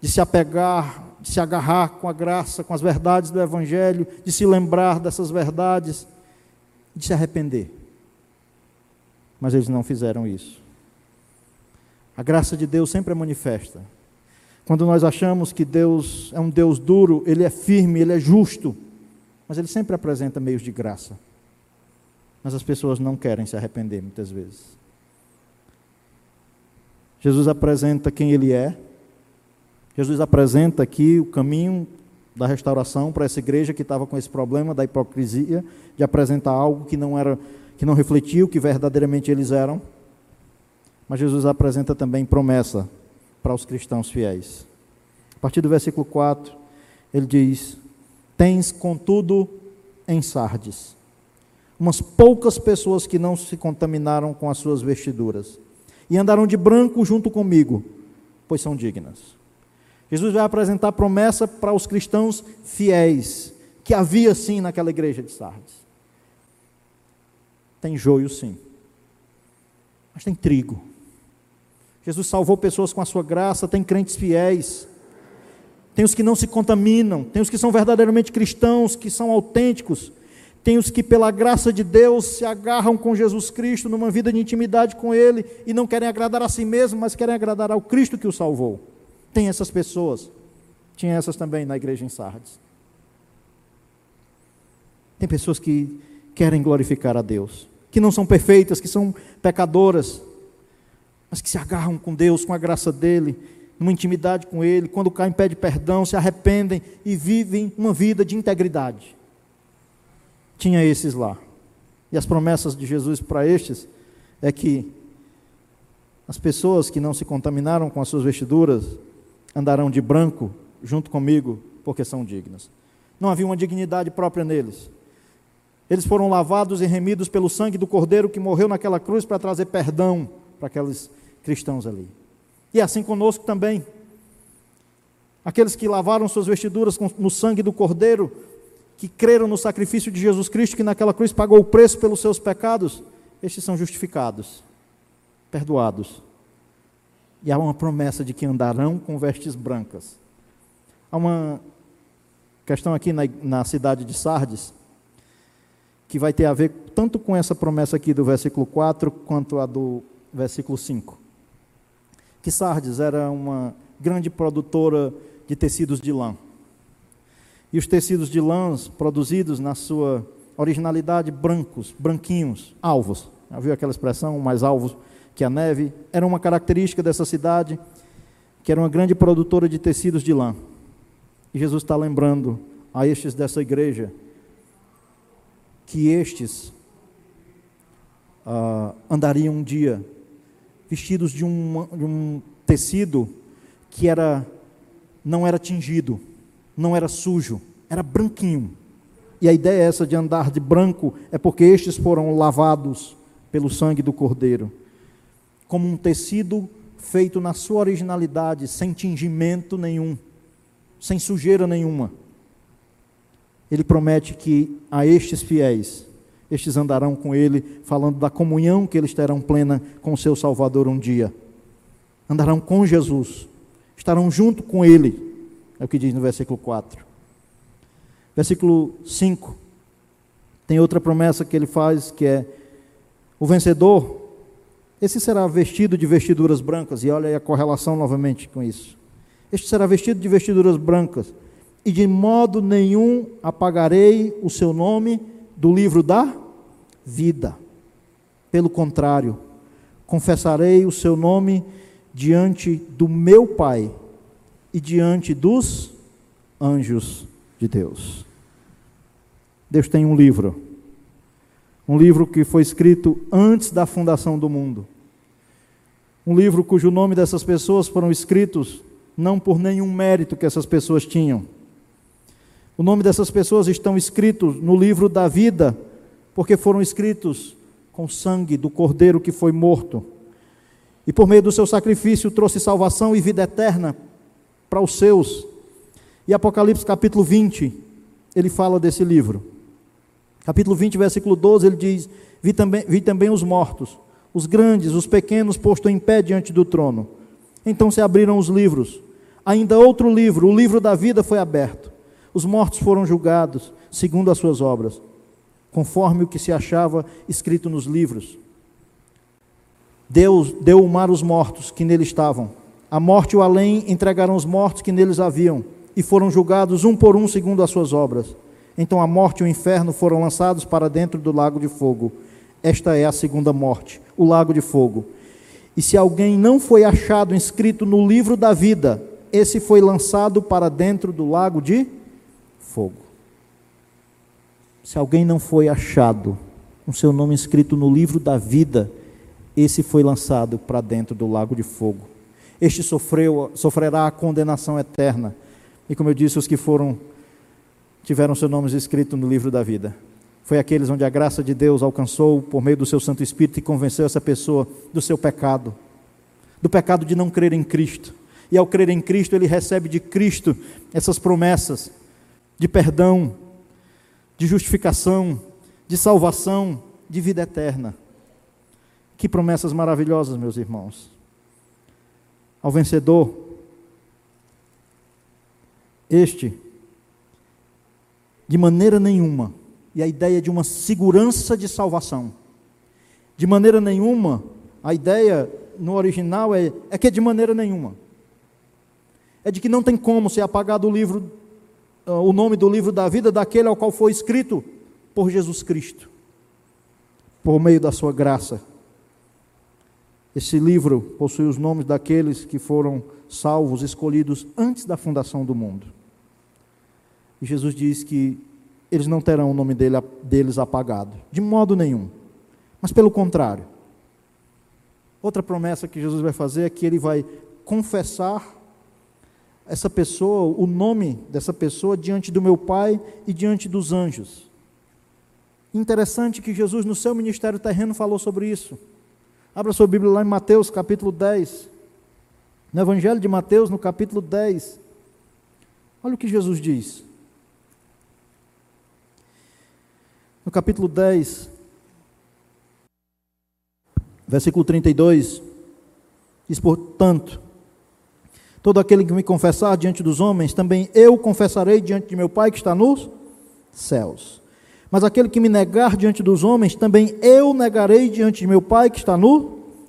S3: de se apegar, de se agarrar com a graça, com as verdades do Evangelho, de se lembrar dessas verdades, de se arrepender. Mas eles não fizeram isso. A graça de Deus sempre é manifesta. Quando nós achamos que Deus é um Deus duro, Ele é firme, Ele é justo, mas Ele sempre apresenta meios de graça. Mas as pessoas não querem se arrepender muitas vezes. Jesus apresenta quem Ele é, Jesus apresenta aqui o caminho da restauração para essa igreja que estava com esse problema da hipocrisia, de apresentar algo que não era, que não refletia o que verdadeiramente eles eram. Mas Jesus apresenta também promessa para os cristãos fiéis. A partir do versículo 4, ele diz: Tens, contudo, em Sardes, umas poucas pessoas que não se contaminaram com as suas vestiduras, e andaram de branco junto comigo, pois são dignas. Jesus vai apresentar promessa para os cristãos fiéis, que havia sim naquela igreja de Sardes. Tem joio sim, mas tem trigo. Jesus salvou pessoas com a sua graça, tem crentes fiéis, tem os que não se contaminam, tem os que são verdadeiramente cristãos, que são autênticos, tem os que, pela graça de Deus, se agarram com Jesus Cristo numa vida de intimidade com Ele e não querem agradar a si mesmo, mas querem agradar ao Cristo que o salvou. Tem essas pessoas, tinha essas também na igreja em Sardes. Tem pessoas que querem glorificar a Deus, que não são perfeitas, que são pecadoras, mas que se agarram com Deus, com a graça dele, numa intimidade com Ele, quando caem, pedem perdão, se arrependem e vivem uma vida de integridade. Tinha esses lá. E as promessas de Jesus para estes é que as pessoas que não se contaminaram com as suas vestiduras andarão de branco junto comigo, porque são dignas. Não havia uma dignidade própria neles. Eles foram lavados e remidos pelo sangue do Cordeiro que morreu naquela cruz para trazer perdão para aqueles cristãos ali. E assim conosco também. Aqueles que lavaram suas vestiduras no sangue do Cordeiro, que creram no sacrifício de Jesus Cristo, que naquela cruz pagou o preço pelos seus pecados, estes são justificados, perdoados. E há uma promessa de que andarão com vestes brancas. Há uma questão aqui na, na cidade de Sardes, que vai ter a ver tanto com essa promessa aqui do versículo 4, quanto a do versículo 5 que Sardes era uma grande produtora de tecidos de lã. E os tecidos de lãs produzidos na sua originalidade brancos, branquinhos, alvos. Já viu aquela expressão, mais alvos que a neve? Era uma característica dessa cidade, que era uma grande produtora de tecidos de lã. E Jesus está lembrando a estes dessa igreja que estes uh, andariam um dia vestidos de um, de um tecido que era não era tingido, não era sujo, era branquinho. E a ideia é essa de andar de branco é porque estes foram lavados pelo sangue do Cordeiro, como um tecido feito na sua originalidade, sem tingimento nenhum, sem sujeira nenhuma. Ele promete que a estes fiéis estes andarão com ele, falando da comunhão que eles terão plena com seu Salvador um dia. Andarão com Jesus, estarão junto com ele, é o que diz no versículo 4. Versículo 5, tem outra promessa que ele faz, que é: o vencedor, esse será vestido de vestiduras brancas, e olha aí a correlação novamente com isso. Este será vestido de vestiduras brancas, e de modo nenhum apagarei o seu nome do livro da vida. Pelo contrário, confessarei o seu nome diante do meu Pai e diante dos anjos de Deus. Deus tem um livro, um livro que foi escrito antes da fundação do mundo, um livro cujo nome dessas pessoas foram escritos não por nenhum mérito que essas pessoas tinham o nome dessas pessoas estão escritos no livro da vida, porque foram escritos com sangue do cordeiro que foi morto. E por meio do seu sacrifício trouxe salvação e vida eterna para os seus. E Apocalipse capítulo 20, ele fala desse livro. Capítulo 20, versículo 12, ele diz: Vi também, vi também os mortos, os grandes, os pequenos, postos em pé diante do trono. Então se abriram os livros. Ainda outro livro, o livro da vida, foi aberto. Os mortos foram julgados segundo as suas obras, conforme o que se achava escrito nos livros. Deus deu o mar os mortos que nele estavam. A morte e o além entregaram os mortos que neles haviam, e foram julgados um por um segundo as suas obras. Então a morte e o inferno foram lançados para dentro do lago de fogo. Esta é a segunda morte, o lago de fogo. E se alguém não foi achado inscrito no livro da vida, esse foi lançado para dentro do lago de fogo. Se alguém não foi achado com seu nome inscrito no livro da vida, esse foi lançado para dentro do lago de fogo. Este sofreu, sofrerá a condenação eterna. E como eu disse, os que foram tiveram seus nomes escritos no livro da vida. Foi aqueles onde a graça de Deus alcançou por meio do seu Santo Espírito e convenceu essa pessoa do seu pecado, do pecado de não crer em Cristo. E ao crer em Cristo, ele recebe de Cristo essas promessas de perdão, de justificação, de salvação, de vida eterna. Que promessas maravilhosas, meus irmãos. Ao vencedor, este, de maneira nenhuma, e a ideia de uma segurança de salvação. De maneira nenhuma, a ideia no original é, é que é de maneira nenhuma é de que não tem como ser apagado o livro, o nome do livro da vida daquele ao qual foi escrito por Jesus Cristo, por meio da sua graça. Esse livro possui os nomes daqueles que foram salvos, escolhidos antes da fundação do mundo. E Jesus diz que eles não terão o nome dele, deles apagado, de modo nenhum. Mas pelo contrário, outra promessa que Jesus vai fazer é que ele vai confessar essa pessoa, o nome dessa pessoa diante do meu Pai e diante dos anjos. Interessante que Jesus, no seu ministério terreno, falou sobre isso. Abra sua Bíblia lá em Mateus, capítulo 10. No Evangelho de Mateus, no capítulo 10. Olha o que Jesus diz. No capítulo 10, versículo 32, diz: Portanto, Todo aquele que me confessar diante dos homens, também eu confessarei diante de meu Pai que está nos céus. Mas aquele que me negar diante dos homens, também eu negarei diante de meu Pai que está nos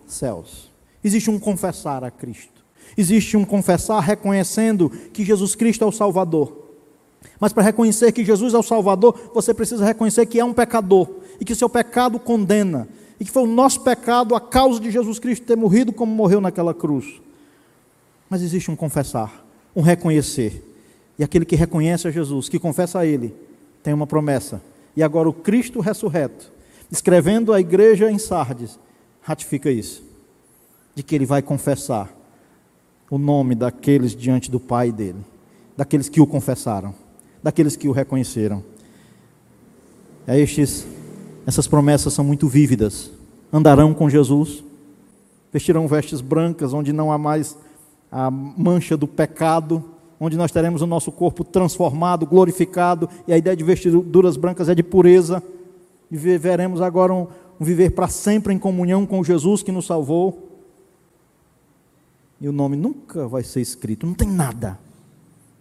S3: céus. Existe um confessar a Cristo. Existe um confessar reconhecendo que Jesus Cristo é o Salvador. Mas para reconhecer que Jesus é o Salvador, você precisa reconhecer que é um pecador e que seu pecado condena e que foi o nosso pecado a causa de Jesus Cristo ter morrido como morreu naquela cruz. Mas existe um confessar, um reconhecer. E aquele que reconhece a Jesus, que confessa a Ele, tem uma promessa. E agora o Cristo ressurreto, escrevendo a igreja em Sardes, ratifica isso. De que ele vai confessar o nome daqueles diante do Pai dele, daqueles que o confessaram, daqueles que o reconheceram. É estes, essas promessas são muito vívidas. Andarão com Jesus, vestirão vestes brancas, onde não há mais a mancha do pecado, onde nós teremos o nosso corpo transformado, glorificado, e a ideia de vestiduras brancas é de pureza, e viveremos agora um, um viver para sempre em comunhão com Jesus que nos salvou. E o nome nunca vai ser escrito, não tem nada,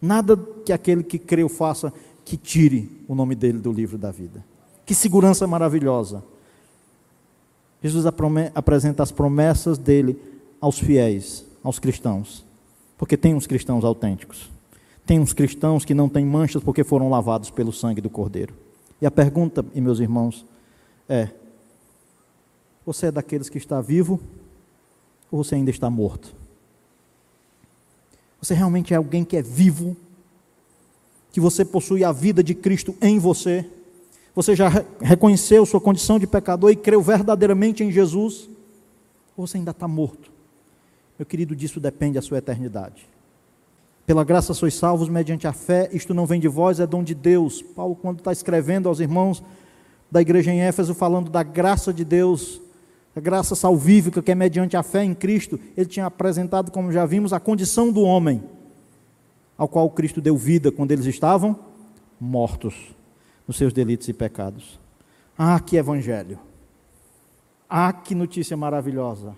S3: nada que aquele que creu faça que tire o nome dele do livro da vida. Que segurança maravilhosa. Jesus apresenta as promessas dele aos fiéis aos cristãos, porque tem uns cristãos autênticos. Tem uns cristãos que não têm manchas porque foram lavados pelo sangue do Cordeiro. E a pergunta, e meus irmãos, é: você é daqueles que está vivo ou você ainda está morto? Você realmente é alguém que é vivo? Que você possui a vida de Cristo em você? Você já reconheceu sua condição de pecador e creu verdadeiramente em Jesus? Ou você ainda está morto? Meu querido, disso depende a sua eternidade. Pela graça sois salvos mediante a fé, isto não vem de vós, é dom de Deus. Paulo, quando está escrevendo aos irmãos da igreja em Éfeso, falando da graça de Deus, a graça salvífica que é mediante a fé em Cristo, ele tinha apresentado, como já vimos, a condição do homem, ao qual Cristo deu vida quando eles estavam mortos nos seus delitos e pecados. Ah, que evangelho! Ah, que notícia maravilhosa!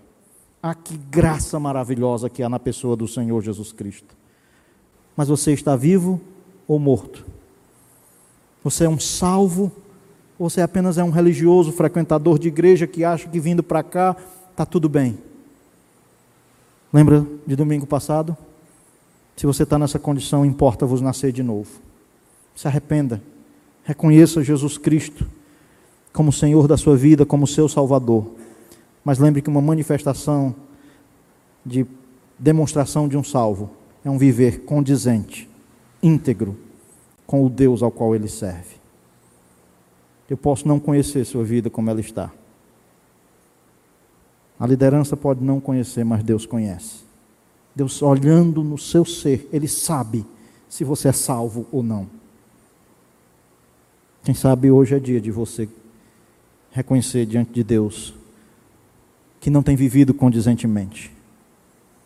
S3: Ah, que graça maravilhosa que há na pessoa do Senhor Jesus Cristo. Mas você está vivo ou morto? Você é um salvo ou você apenas é um religioso frequentador de igreja que acha que vindo para cá está tudo bem. Lembra de domingo passado? Se você está nessa condição, importa-vos nascer de novo. Se arrependa. Reconheça Jesus Cristo como Senhor da sua vida, como seu Salvador. Mas lembre que uma manifestação de demonstração de um salvo é um viver condizente, íntegro com o Deus ao qual ele serve. Eu posso não conhecer sua vida como ela está. A liderança pode não conhecer, mas Deus conhece. Deus olhando no seu ser, Ele sabe se você é salvo ou não. Quem sabe hoje é dia de você reconhecer diante de Deus que não tem vivido condizentemente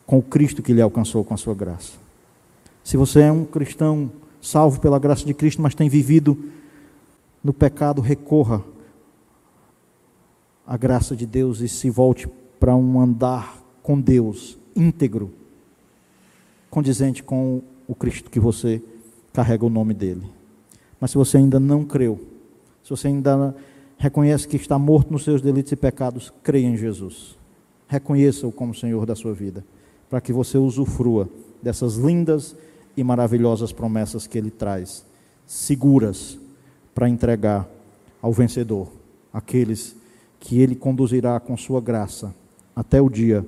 S3: com o Cristo que lhe alcançou com a sua graça. Se você é um cristão salvo pela graça de Cristo, mas tem vivido no pecado, recorra à graça de Deus e se volte para um andar com Deus íntegro, condizente com o Cristo que você carrega o nome dele. Mas se você ainda não creu, se você ainda reconhece que está morto nos seus delitos e pecados, creia em Jesus. Reconheça-o como Senhor da sua vida, para que você usufrua dessas lindas e maravilhosas promessas que ele traz, seguras para entregar ao vencedor, aqueles que ele conduzirá com sua graça até o dia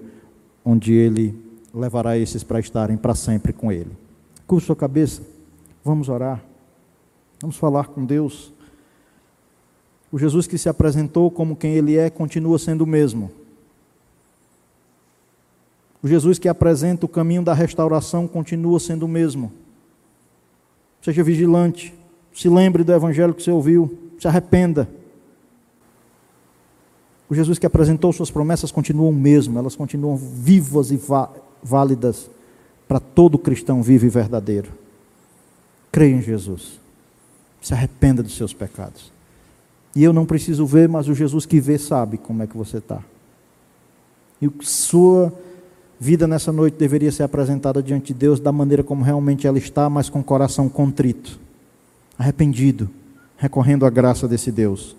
S3: onde ele levará esses para estarem para sempre com ele. Curva sua cabeça, vamos orar, vamos falar com Deus. O Jesus que se apresentou como quem ele é continua sendo o mesmo. O Jesus que apresenta o caminho da restauração continua sendo o mesmo. Seja vigilante, se lembre do evangelho que você ouviu, se arrependa. O Jesus que apresentou suas promessas continuam o mesmo, elas continuam vivas e válidas para todo cristão vivo e verdadeiro. Creia em Jesus. Se arrependa dos seus pecados. E eu não preciso ver, mas o Jesus que vê sabe como é que você está. E sua vida nessa noite deveria ser apresentada diante de Deus da maneira como realmente ela está, mas com o coração contrito, arrependido, recorrendo à graça desse Deus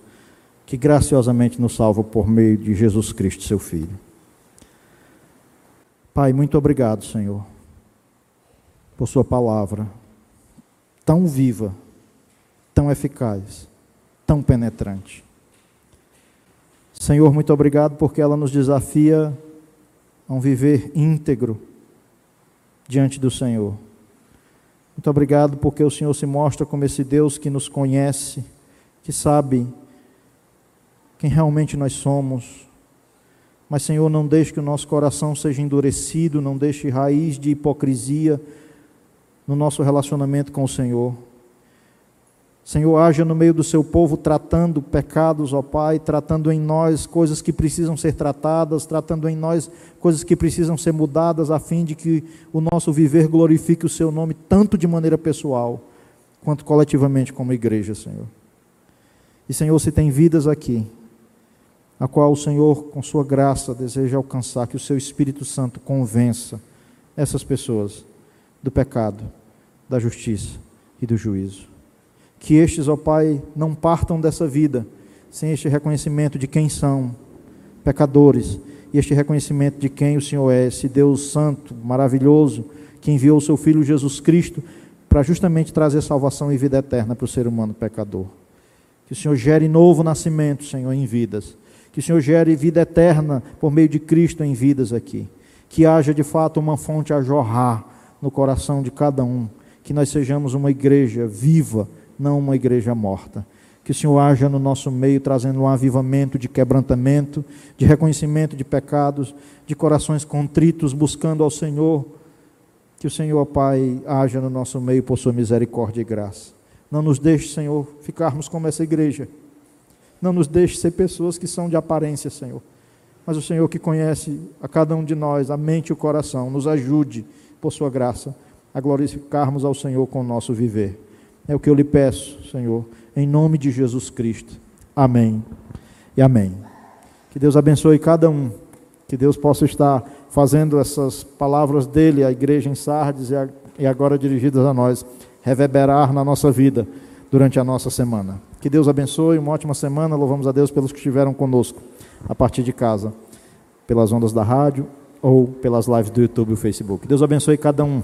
S3: que graciosamente nos salva por meio de Jesus Cristo, seu Filho. Pai, muito obrigado, Senhor, por Sua palavra tão viva, tão eficaz, tão penetrante. Senhor, muito obrigado porque ela nos desafia a um viver íntegro diante do Senhor. Muito obrigado porque o Senhor se mostra como esse Deus que nos conhece, que sabe quem realmente nós somos. Mas, Senhor, não deixe que o nosso coração seja endurecido, não deixe raiz de hipocrisia no nosso relacionamento com o Senhor. Senhor, haja no meio do seu povo tratando pecados, ó Pai, tratando em nós coisas que precisam ser tratadas, tratando em nós coisas que precisam ser mudadas, a fim de que o nosso viver glorifique o seu nome, tanto de maneira pessoal, quanto coletivamente como igreja, Senhor. E, Senhor, se tem vidas aqui a qual o Senhor, com sua graça, deseja alcançar, que o seu Espírito Santo convença essas pessoas do pecado, da justiça e do juízo. Que estes, ó Pai, não partam dessa vida sem este reconhecimento de quem são pecadores e este reconhecimento de quem o Senhor é, esse Deus santo, maravilhoso, que enviou o seu Filho Jesus Cristo para justamente trazer salvação e vida eterna para o ser humano pecador. Que o Senhor gere novo nascimento, Senhor, em vidas que o Senhor gere vida eterna por meio de Cristo em vidas aqui. Que haja de fato uma fonte a jorrar no coração de cada um. Que nós sejamos uma igreja viva, não uma igreja morta. Que o Senhor haja no nosso meio, trazendo um avivamento de quebrantamento, de reconhecimento de pecados, de corações contritos, buscando ao Senhor. Que o Senhor, Pai, haja no nosso meio por sua misericórdia e graça. Não nos deixe, Senhor, ficarmos como essa igreja não nos deixe ser pessoas que são de aparência, Senhor. Mas o Senhor que conhece a cada um de nós, a mente e o coração, nos ajude, por Sua graça, a glorificarmos ao Senhor com o nosso viver. É o que eu lhe peço, Senhor, em nome de Jesus Cristo. Amém e amém. Que Deus abençoe cada um, que Deus possa estar fazendo essas palavras dele, à igreja em Sardes e agora dirigidas a nós, reverberar na nossa vida durante a nossa semana. Que Deus abençoe, uma ótima semana. Louvamos a Deus pelos que estiveram conosco a partir de casa. pelas ondas da rádio ou pelas lives do YouTube e Facebook. Deus abençoe cada um.